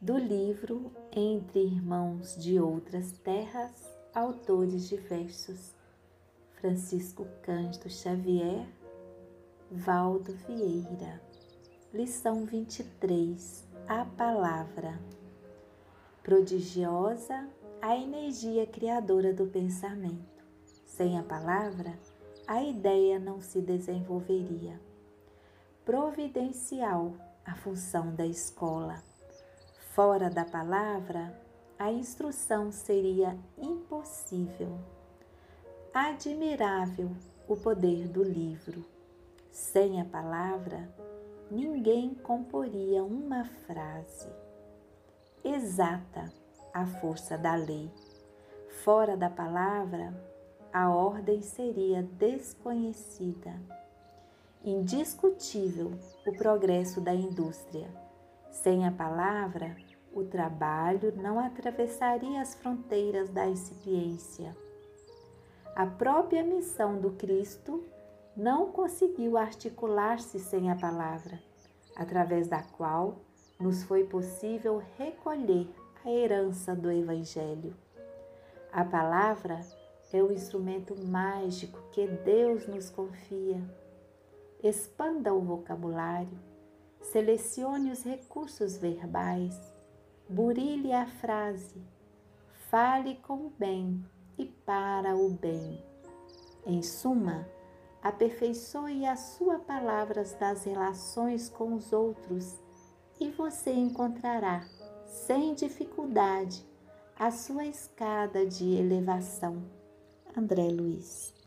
do livro Entre Irmãos de Outras Terras, autores diversos: Francisco Cândido Xavier, Valdo Vieira. Lição 23: A Palavra. Prodigiosa a energia criadora do pensamento. Sem a palavra, a ideia não se desenvolveria. Providencial a função da escola. Fora da palavra, a instrução seria impossível. Admirável o poder do livro. Sem a palavra, ninguém comporia uma frase. Exata a força da lei. Fora da palavra, a ordem seria desconhecida. Indiscutível o progresso da indústria. Sem a palavra, o trabalho não atravessaria as fronteiras da incipiência. A própria missão do Cristo não conseguiu articular-se sem a palavra, através da qual nos foi possível recolher a herança do Evangelho. A palavra é o instrumento mágico que Deus nos confia. Expanda o vocabulário, selecione os recursos verbais, burilhe a frase, fale com o bem e para o bem. Em suma, aperfeiçoe as suas palavras das relações com os outros e você encontrará, sem dificuldade, a sua escada de elevação. André Luiz